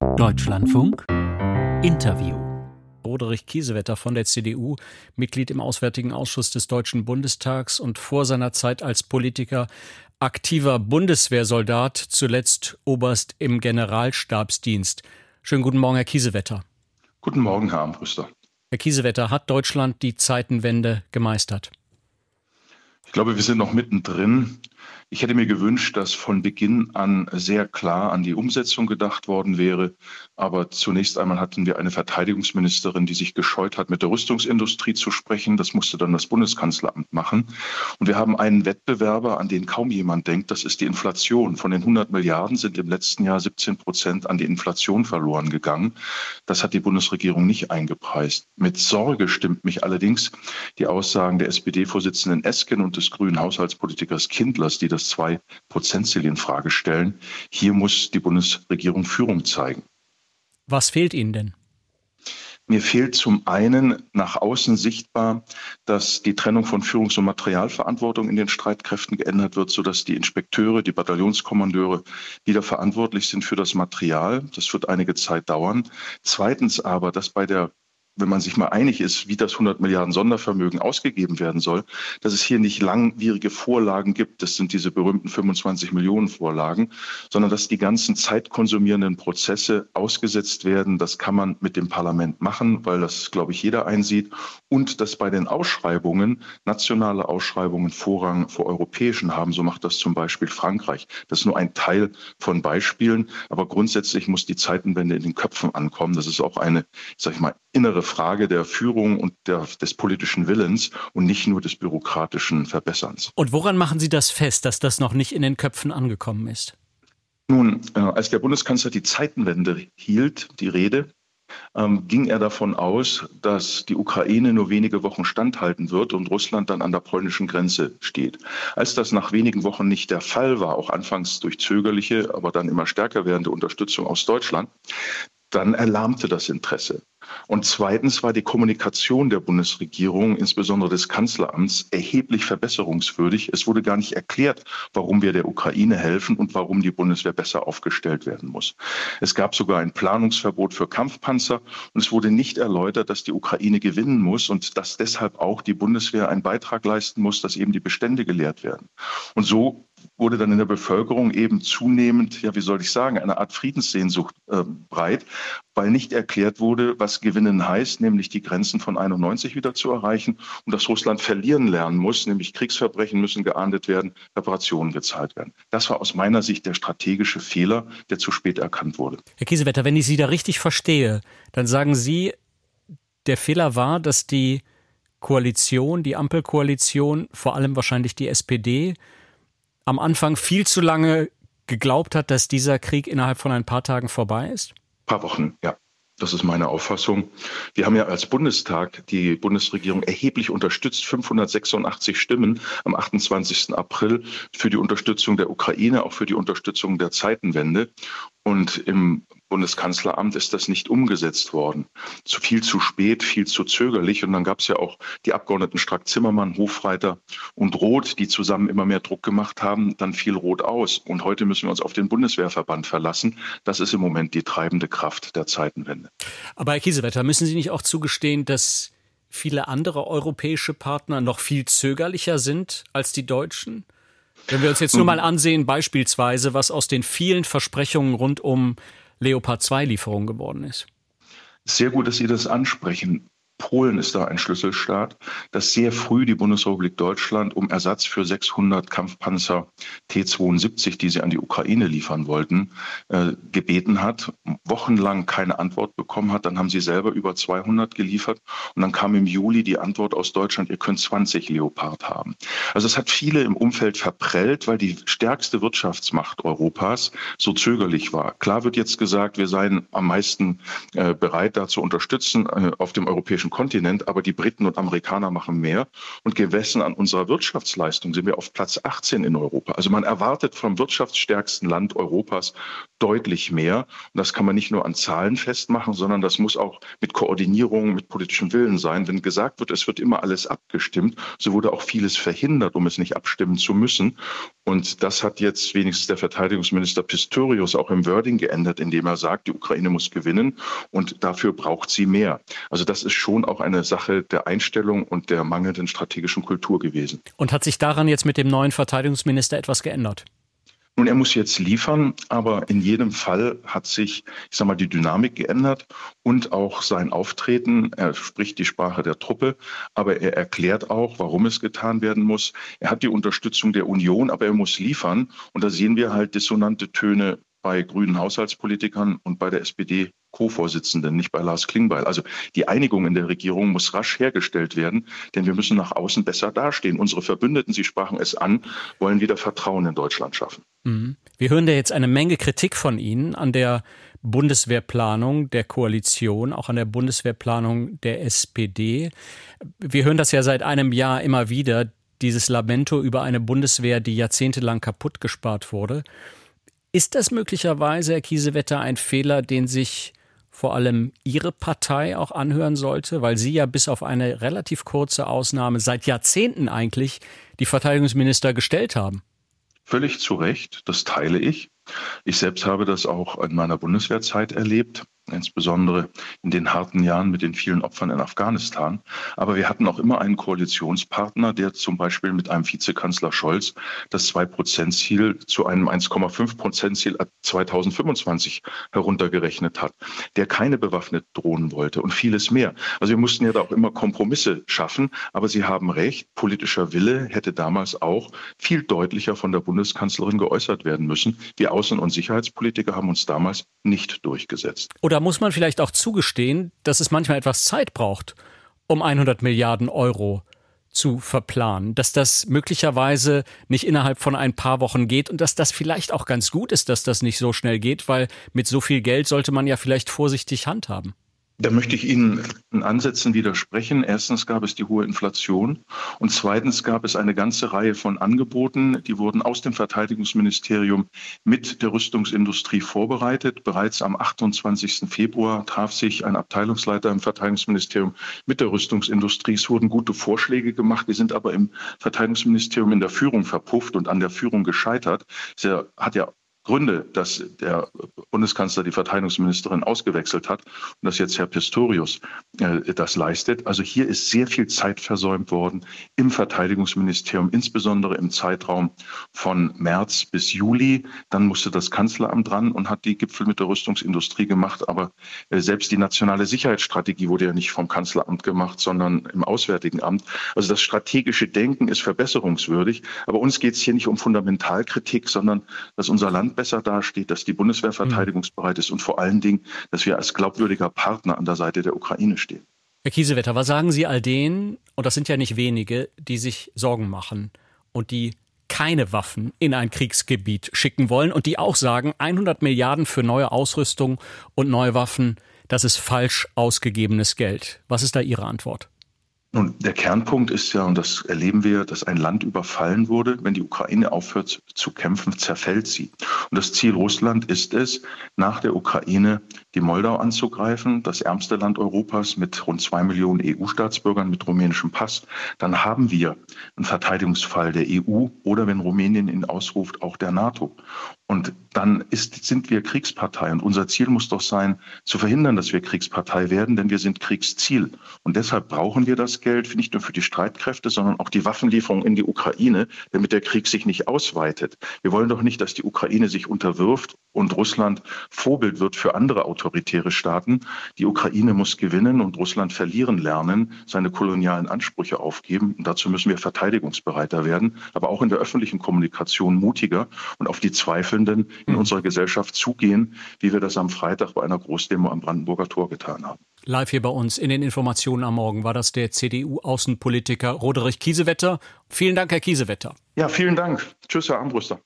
Deutschlandfunk Interview. Roderich Kiesewetter von der CDU, Mitglied im Auswärtigen Ausschuss des Deutschen Bundestags und vor seiner Zeit als Politiker aktiver Bundeswehrsoldat, zuletzt Oberst im Generalstabsdienst. Schönen guten Morgen, Herr Kiesewetter. Guten Morgen, Herr Armbruster. Herr Kiesewetter, hat Deutschland die Zeitenwende gemeistert? Ich glaube, wir sind noch mittendrin. Ich hätte mir gewünscht, dass von Beginn an sehr klar an die Umsetzung gedacht worden wäre. Aber zunächst einmal hatten wir eine Verteidigungsministerin, die sich gescheut hat, mit der Rüstungsindustrie zu sprechen. Das musste dann das Bundeskanzleramt machen. Und wir haben einen Wettbewerber, an den kaum jemand denkt. Das ist die Inflation. Von den 100 Milliarden sind im letzten Jahr 17 Prozent an die Inflation verloren gegangen. Das hat die Bundesregierung nicht eingepreist. Mit Sorge stimmt mich allerdings die Aussagen der SPD-Vorsitzenden Esken und des grünen Haushaltspolitikers Kindlers, die das Zwei-Prozent-Ziel in Frage stellen. Hier muss die Bundesregierung Führung zeigen. Was fehlt Ihnen denn? Mir fehlt zum einen nach außen sichtbar, dass die Trennung von Führungs- und Materialverantwortung in den Streitkräften geändert wird, sodass die Inspekteure, die Bataillonskommandeure wieder verantwortlich sind für das Material. Das wird einige Zeit dauern. Zweitens aber, dass bei der wenn man sich mal einig ist, wie das 100 Milliarden Sondervermögen ausgegeben werden soll, dass es hier nicht langwierige Vorlagen gibt, das sind diese berühmten 25 Millionen Vorlagen, sondern dass die ganzen zeitkonsumierenden Prozesse ausgesetzt werden. Das kann man mit dem Parlament machen, weil das, glaube ich, jeder einsieht. Und dass bei den Ausschreibungen nationale Ausschreibungen Vorrang vor europäischen haben. So macht das zum Beispiel Frankreich. Das ist nur ein Teil von Beispielen. Aber grundsätzlich muss die Zeitenwende in den Köpfen ankommen. Das ist auch eine, sag ich mal, innere Frage der Führung und der, des politischen Willens und nicht nur des bürokratischen Verbesserns. Und woran machen Sie das fest, dass das noch nicht in den Köpfen angekommen ist? Nun, äh, als der Bundeskanzler die Zeitenwende hielt, die Rede, ähm, ging er davon aus, dass die Ukraine nur wenige Wochen standhalten wird und Russland dann an der polnischen Grenze steht. Als das nach wenigen Wochen nicht der Fall war, auch anfangs durch zögerliche, aber dann immer stärker werdende Unterstützung aus Deutschland, dann erlahmte das Interesse. Und zweitens war die Kommunikation der Bundesregierung, insbesondere des Kanzleramts, erheblich verbesserungswürdig. Es wurde gar nicht erklärt, warum wir der Ukraine helfen und warum die Bundeswehr besser aufgestellt werden muss. Es gab sogar ein Planungsverbot für Kampfpanzer und es wurde nicht erläutert, dass die Ukraine gewinnen muss und dass deshalb auch die Bundeswehr einen Beitrag leisten muss, dass eben die Bestände geleert werden. Und so wurde dann in der Bevölkerung eben zunehmend, ja, wie soll ich sagen, eine Art Friedenssehnsucht äh, breit, weil nicht erklärt wurde, was Gewinnen heißt, nämlich die Grenzen von 91 wieder zu erreichen und dass Russland verlieren lernen muss, nämlich Kriegsverbrechen müssen geahndet werden, Reparationen gezahlt werden. Das war aus meiner Sicht der strategische Fehler, der zu spät erkannt wurde. Herr Kiesewetter, wenn ich Sie da richtig verstehe, dann sagen Sie, der Fehler war, dass die Koalition, die Ampelkoalition, vor allem wahrscheinlich die SPD, am Anfang viel zu lange geglaubt hat, dass dieser Krieg innerhalb von ein paar Tagen vorbei ist? Ein paar Wochen, ja. Das ist meine Auffassung. Wir haben ja als Bundestag die Bundesregierung erheblich unterstützt, 586 Stimmen am 28. April für die Unterstützung der Ukraine, auch für die Unterstützung der Zeitenwende. Und im Bundeskanzleramt ist das nicht umgesetzt worden. Zu viel zu spät, viel zu zögerlich. Und dann gab es ja auch die Abgeordneten Strack-Zimmermann, Hofreiter und Roth, die zusammen immer mehr Druck gemacht haben. Dann fiel Roth aus. Und heute müssen wir uns auf den Bundeswehrverband verlassen. Das ist im Moment die treibende Kraft der Zeitenwende. Aber Herr Kiesewetter, müssen Sie nicht auch zugestehen, dass viele andere europäische Partner noch viel zögerlicher sind als die Deutschen? Wenn wir uns jetzt nur mal ansehen, beispielsweise, was aus den vielen Versprechungen rund um Leopard 2 Lieferung geworden ist. Sehr gut, dass Sie das ansprechen. Polen ist da ein Schlüsselstaat, das sehr früh die Bundesrepublik Deutschland um Ersatz für 600 Kampfpanzer T-72, die sie an die Ukraine liefern wollten, äh, gebeten hat, wochenlang keine Antwort bekommen hat. Dann haben sie selber über 200 geliefert und dann kam im Juli die Antwort aus Deutschland, ihr könnt 20 Leopard haben. Also es hat viele im Umfeld verprellt, weil die stärkste Wirtschaftsmacht Europas so zögerlich war. Klar wird jetzt gesagt, wir seien am meisten äh, bereit, da zu unterstützen äh, auf dem europäischen europäischen Kontinent, aber die Briten und Amerikaner machen mehr. Und gemessen an unserer Wirtschaftsleistung sind wir auf Platz 18 in Europa. Also man erwartet vom wirtschaftsstärksten Land Europas deutlich mehr. Und das kann man nicht nur an Zahlen festmachen, sondern das muss auch mit Koordinierung, mit politischem Willen sein. Wenn gesagt wird, es wird immer alles abgestimmt, so wurde auch vieles verhindert, um es nicht abstimmen zu müssen. Und das hat jetzt wenigstens der Verteidigungsminister Pistorius auch im Wording geändert, indem er sagt, die Ukraine muss gewinnen und dafür braucht sie mehr. Also das ist schon auch eine Sache der Einstellung und der mangelnden strategischen Kultur gewesen. Und hat sich daran jetzt mit dem neuen Verteidigungsminister etwas geändert? Nun, er muss jetzt liefern, aber in jedem Fall hat sich, ich sag mal, die Dynamik geändert und auch sein Auftreten. Er spricht die Sprache der Truppe, aber er erklärt auch, warum es getan werden muss. Er hat die Unterstützung der Union, aber er muss liefern. Und da sehen wir halt dissonante Töne bei grünen Haushaltspolitikern und bei der SPD Co-Vorsitzenden, nicht bei Lars Klingbeil. Also die Einigung in der Regierung muss rasch hergestellt werden, denn wir müssen nach außen besser dastehen. Unsere Verbündeten, Sie sprachen es an, wollen wieder Vertrauen in Deutschland schaffen. Mhm. Wir hören da jetzt eine Menge Kritik von Ihnen an der Bundeswehrplanung der Koalition, auch an der Bundeswehrplanung der SPD. Wir hören das ja seit einem Jahr immer wieder, dieses Lamento über eine Bundeswehr, die jahrzehntelang kaputt gespart wurde. Ist das möglicherweise, Herr Kiesewetter, ein Fehler, den sich vor allem Ihre Partei auch anhören sollte, weil Sie ja bis auf eine relativ kurze Ausnahme seit Jahrzehnten eigentlich die Verteidigungsminister gestellt haben? Völlig zu Recht, das teile ich. Ich selbst habe das auch in meiner Bundeswehrzeit erlebt insbesondere in den harten Jahren mit den vielen Opfern in Afghanistan. Aber wir hatten auch immer einen Koalitionspartner, der zum Beispiel mit einem Vizekanzler Scholz das 2-Prozent-Ziel zu einem 1,5-Prozent-Ziel 2025 heruntergerechnet hat, der keine bewaffneten Drohnen wollte und vieles mehr. Also wir mussten ja da auch immer Kompromisse schaffen. Aber Sie haben recht, politischer Wille hätte damals auch viel deutlicher von der Bundeskanzlerin geäußert werden müssen. Die Außen- und Sicherheitspolitiker haben uns damals nicht durchgesetzt. Oder da muss man vielleicht auch zugestehen, dass es manchmal etwas Zeit braucht, um 100 Milliarden Euro zu verplanen, dass das möglicherweise nicht innerhalb von ein paar Wochen geht und dass das vielleicht auch ganz gut ist, dass das nicht so schnell geht, weil mit so viel Geld sollte man ja vielleicht vorsichtig handhaben. Da möchte ich Ihnen in Ansätzen widersprechen. Erstens gab es die hohe Inflation und zweitens gab es eine ganze Reihe von Angeboten, die wurden aus dem Verteidigungsministerium mit der Rüstungsindustrie vorbereitet. Bereits am 28. Februar traf sich ein Abteilungsleiter im Verteidigungsministerium mit der Rüstungsindustrie. Es wurden gute Vorschläge gemacht, die sind aber im Verteidigungsministerium in der Führung verpufft und an der Führung gescheitert. Es hat ja Gründe, dass der Bundeskanzler die Verteidigungsministerin ausgewechselt hat und dass jetzt Herr Pistorius äh, das leistet. Also hier ist sehr viel Zeit versäumt worden im Verteidigungsministerium, insbesondere im Zeitraum von März bis Juli. Dann musste das Kanzleramt dran und hat die Gipfel mit der Rüstungsindustrie gemacht. Aber äh, selbst die nationale Sicherheitsstrategie wurde ja nicht vom Kanzleramt gemacht, sondern im Auswärtigen Amt. Also das strategische Denken ist verbesserungswürdig. Aber uns geht es hier nicht um Fundamentalkritik, sondern dass unser Land besser dasteht, dass die Bundeswehr verteidigungsbereit ist und vor allen Dingen, dass wir als glaubwürdiger Partner an der Seite der Ukraine stehen. Herr Kiesewetter, was sagen Sie all denen, und das sind ja nicht wenige, die sich Sorgen machen und die keine Waffen in ein Kriegsgebiet schicken wollen und die auch sagen, 100 Milliarden für neue Ausrüstung und neue Waffen, das ist falsch ausgegebenes Geld. Was ist da Ihre Antwort? Nun, der Kernpunkt ist ja, und das erleben wir, dass ein Land überfallen wurde. Wenn die Ukraine aufhört zu kämpfen, zerfällt sie. Und das Ziel Russland ist es, nach der Ukraine die Moldau anzugreifen, das ärmste Land Europas mit rund zwei Millionen EU-Staatsbürgern mit rumänischem Pass. Dann haben wir einen Verteidigungsfall der EU oder wenn Rumänien ihn ausruft, auch der NATO. Und dann ist, sind wir Kriegspartei. Und unser Ziel muss doch sein, zu verhindern, dass wir Kriegspartei werden, denn wir sind Kriegsziel. Und deshalb brauchen wir das Geld nicht nur für die Streitkräfte, sondern auch die Waffenlieferung in die Ukraine, damit der Krieg sich nicht ausweitet. Wir wollen doch nicht, dass die Ukraine sich unterwirft und Russland Vorbild wird für andere autoritäre Staaten. Die Ukraine muss gewinnen und Russland verlieren lernen, seine kolonialen Ansprüche aufgeben. Und dazu müssen wir verteidigungsbereiter werden, aber auch in der öffentlichen Kommunikation mutiger und auf die Zweifelnden in mhm. unserer Gesellschaft zugehen, wie wir das am Freitag bei einer Großdemo am Brandenburger Tor getan haben. Live hier bei uns in den Informationen am Morgen war das der CDU-Außenpolitiker Roderich Kiesewetter. Vielen Dank, Herr Kiesewetter. Ja, vielen Dank. Tschüss, Herr Armbruster.